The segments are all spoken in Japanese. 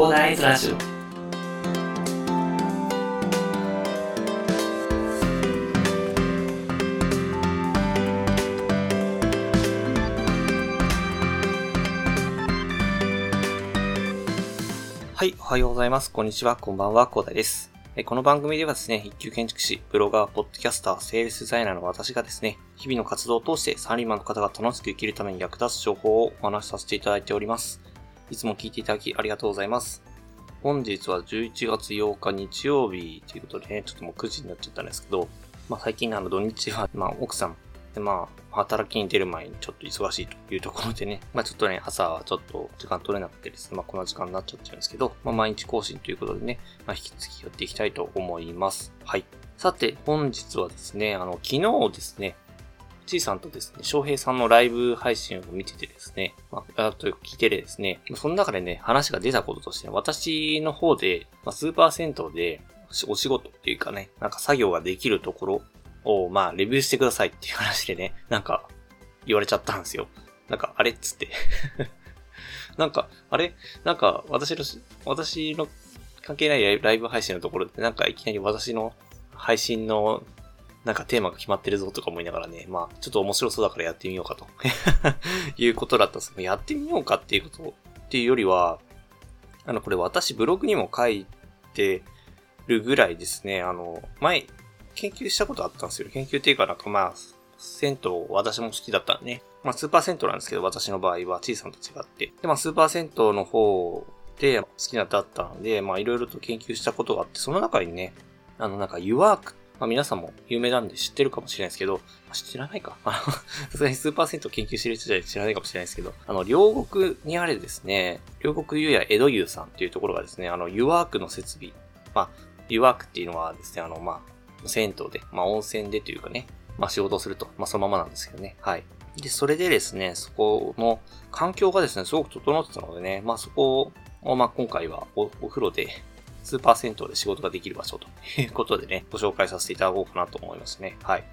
コーダーイズラジオはい、おはようございます。こんにちは、こんばんは、コーダです。この番組ではですね、一級建築士、ブロガー、ポッドキャスター、セールスデザイナーの私がですね、日々の活動を通してサラリーマンの方が楽しく生きるために役立つ情報をお話しさせていただいております。いつも聞いていただきありがとうございます。本日は11月8日日曜日ということでね、ちょっともう9時になっちゃったんですけど、まあ最近あの土日は、まあ奥さん、でまあ、働きに出る前にちょっと忙しいというところでね、まあちょっとね、朝はちょっと時間取れなくてですね、まあこんな時間になっちゃってるんですけど、まあ毎日更新ということでね、まあ引き続きやっていきたいと思います。はい。さて、本日はですね、あの、昨日ですね、ちいさんとですね、翔平さんのライブ配信を見ててですね、まあ、あと聞いててですね、その中でね、話が出たこととして、ね、私の方で、まあ、スーパー銭湯でお仕事っていうかね、なんか作業ができるところを、まあ、レビューしてくださいっていう話でね、なんか、言われちゃったんですよ。なんか、あれっつって。なんか、あれ？なんか、私の、私の関係ないライブ配信のところで、なんかいきなり私の配信のなんかテーマが決まってるぞとか思いながらね、まあ、ちょっと面白そうだからやってみようかと いうことだったんですけど、やってみようかっていうことっていうよりは、あの、これ私ブログにも書いてるぐらいですね、あの、前、研究したことあったんですよ。研究っていうかなんかまあ、銭湯私も好きだったんでね。まあ、スーパー銭湯なんですけど、私の場合は、小さんと違って。で、まあ、スーパー銭湯の方で好きなだったので、まあ、いろいろと研究したことがあって、その中にね、あの、なんか、ユワークっまあ皆さんも有名なんで知ってるかもしれないですけど、まあ、知らないか。あの、さすがにスーパー銭湯研究してる人じゃ知らないかもしれないですけど、あの、両国にあれですね、両国湯や江戸湯さんっていうところがですね、あの、湯ワークの設備。まあ、湯ワークっていうのはですね、あの、まあ、銭湯で、まあ、温泉でというかね、まあ、仕事をすると。まあ、そのままなんですけどね。はい。で、それでですね、そこの環境がですね、すごく整ってたのでね、まあ、そこを、まあ、今回はおお風呂で、スーパー銭湯で仕事ができる場所ということでね、ご紹介させていただこうかなと思いますね。はい。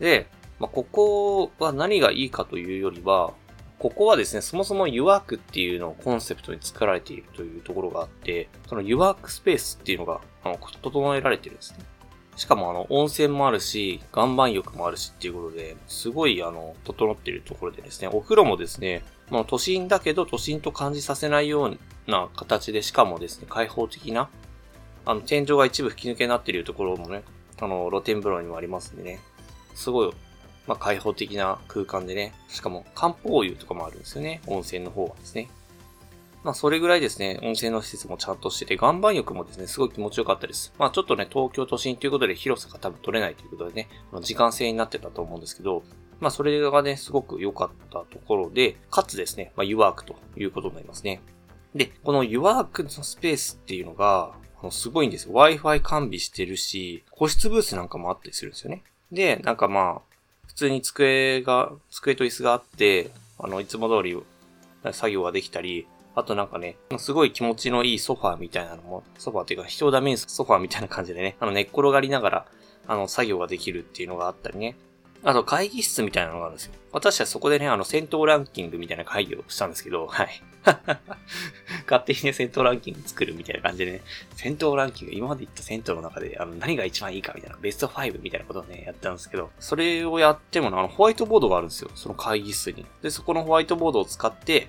で、まあ、ここは何がいいかというよりは、ここはですね、そもそも湯ワークっていうのをコンセプトに作られているというところがあって、その湯ワークスペースっていうのが、あの、整えられてるんですね。しかもあの、温泉もあるし、岩盤浴もあるしっていうことで、すごいあの、整っているところでですね、お風呂もですね、まあ、都心だけど都心と感じさせないような形で、しかもですね、開放的な、あの、天井が一部吹き抜けになっているところもね、あの、露天風呂にもありますんでね、すごい、まあ、開放的な空間でね、しかも漢方湯とかもあるんですよね、温泉の方はですね。まあ、それぐらいですね、温泉の施設もちゃんとしてて、岩盤浴もですね、すごい気持ちよかったです。まあ、ちょっとね、東京都心ということで広さが多分取れないということでね、時間制になってたと思うんですけど、まあ、それがね、すごく良かったところで、かつですね、まあ、湯ワークということになりますね。で、この湯ワークのスペースっていうのが、すごいんですよ。Wi-Fi 完備してるし、個室ブースなんかもあったりするんですよね。で、なんかまあ、普通に机が、机と椅子があって、あの、いつも通り作業ができたり、あとなんかね、すごい気持ちのいいソファーみたいなのも、ソファーっていうか人をダメにソファーみたいな感じでね、あの寝っ転がりながら、あの作業ができるっていうのがあったりね。あと会議室みたいなのがあるんですよ。私はそこでね、あの戦闘ランキングみたいな会議をしたんですけど、はい。勝手にね、戦闘ランキング作るみたいな感じでね、戦闘ランキング、今まで言った戦闘の中で、あの、何が一番いいかみたいな、ベスト5みたいなことをね、やったんですけど、それをやってもあの、ホワイトボードがあるんですよ。その会議室に。で、そこのホワイトボードを使って、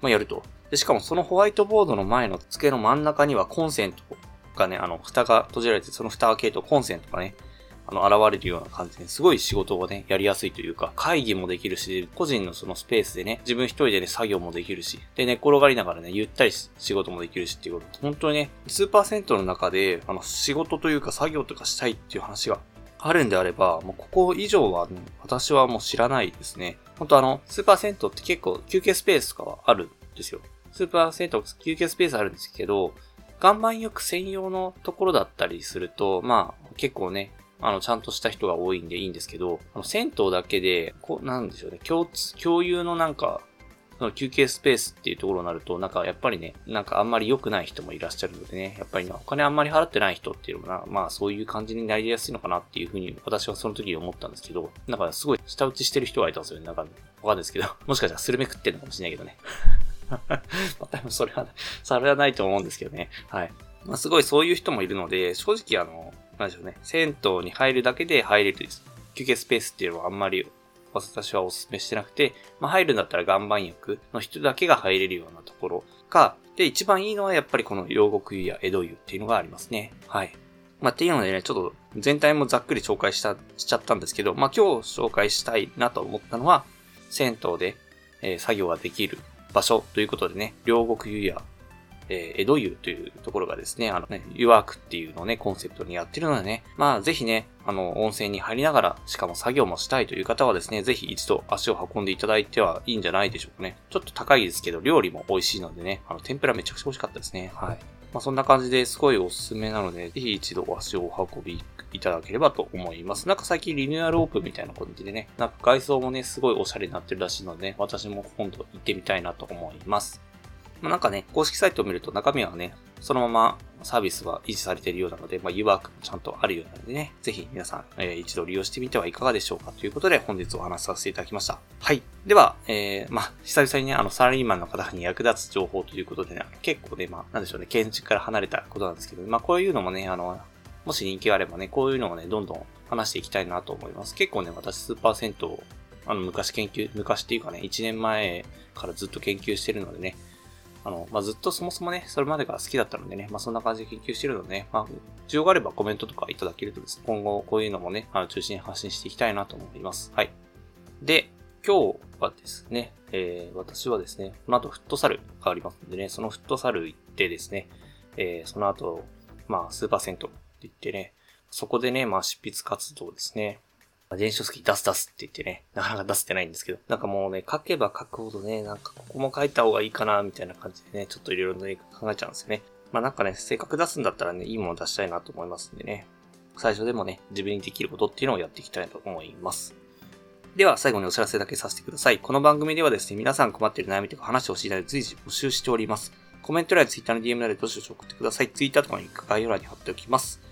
まあ、やると。で、しかもそのホワイトボードの前の机の真ん中にはコンセントがね、あの、蓋が閉じられて、その蓋開けるとコンセントがね、あの、現れるような感じですごい仕事がね、やりやすいというか、会議もできるし、個人のそのスペースでね、自分一人でね、作業もできるし、で、寝転がりながらね、ゆったり仕事もできるしっていうこと、本当にね、スーパー銭湯の中で、あの、仕事というか作業とかしたいっていう話があるんであれば、もうここ以上は、ね、私はもう知らないですね。本当あの、スーパー銭湯って結構休憩スペースとかはあるんですよ。スーパー銭湯休憩スペースあるんですけど、岩盤浴専用のところだったりすると、まあ、結構ね、あの、ちゃんとした人が多いんでいいんですけど、あの銭湯だけで、こう、なんでしょうね、共通、共有のなんか、その休憩スペースっていうところになると、なんかやっぱりね、なんかあんまり良くない人もいらっしゃるのでね、やっぱりお金あんまり払ってない人っていうのもな、まあそういう感じになりやすいのかなっていうふうに私はその時に思ったんですけど、なんかすごい舌打ちしてる人がいたんですよね、なんかわかんないですけど、もしかしたらスルメ食ってるのかもしれないけどね。まあ、多分それは、それはないと思うんですけどね。はい。まあ、すごいそういう人もいるので、正直あの、なんでしょうね。銭湯に入るだけで入れるです休憩スペースっていうのはあんまり私はお勧めしてなくて、まあ、入るんだったら岩盤浴の人だけが入れるようなところか、で、一番いいのはやっぱりこの両国湯や江戸湯っていうのがありますね。はい。まあ、っていうのでね、ちょっと全体もざっくり紹介した、しちゃったんですけど、まあ、今日紹介したいなと思ったのは、銭湯で、えー、作業ができる場所ということでね、両国湯やえー、江戸湯というところがですね、あのね、湯ワークっていうのをね、コンセプトにやってるのでね、まあぜひね、あの、温泉に入りながら、しかも作業もしたいという方はですね、ぜひ一度足を運んでいただいてはいいんじゃないでしょうかね。ちょっと高いですけど、料理も美味しいのでね、あの、天ぷらめちゃくちゃ美味しかったですね。はい。まあそんな感じですごいおすすめなので、ぜひ一度足をお運びいただければと思います。なんか最近リニューアルオープンみたいな感じでね、なんか外装もね、すごいおしゃれになってるらしいので、ね、私も今度行ってみたいなと思います。まあ、なんかね、公式サイトを見ると中身はね、そのままサービスは維持されているようなので、まあ、U ワークもちゃんとあるようなのでね、ぜひ皆さん、えー、一度利用してみてはいかがでしょうかということで本日お話しさせていただきました。はい。では、えー、まあ、久々にね、あの、サラリーマンの方に役立つ情報ということでね、結構ね、まあ、なんでしょうね、建築から離れたことなんですけど、まあ、こういうのもね、あの、もし人気があればね、こういうのをね、どんどん話していきたいなと思います。結構ね、私スーパー銭湯、あの、昔研究、昔っていうかね、1年前からずっと研究してるのでね、あの、まあ、ずっとそもそもね、それまでが好きだったのでね、まあ、そんな感じで研究してるのでね、まあ、需要があればコメントとかいただけるとですね、今後こういうのもね、あの、中心に発信していきたいなと思います。はい。で、今日はですね、えー、私はですね、この後フットサルがありますのでね、そのフットサル行ってですね、えー、その後、まあ、スーパー銭湯って言ってね、そこでね、まあ、執筆活動ですね、電子書籍出す出すって言ってね、なかなか出せてないんですけど、なんかもうね、書けば書くほどね、なんかここも書いた方がいいかな、みたいな感じでね、ちょっといろいろね、考えちゃうんですよね。まあなんかね、せっかく出すんだったらね、いいもの出したいなと思いますんでね、最初でもね、自分にできることっていうのをやっていきたいと思います。では、最後にお知らせだけさせてください。この番組ではですね、皆さん困っている悩みとか話してほしいので随時募集しております。コメント欄や Twitter の DM などでどしどし送ってください。Twitter とかのリンク概要欄に貼っておきます。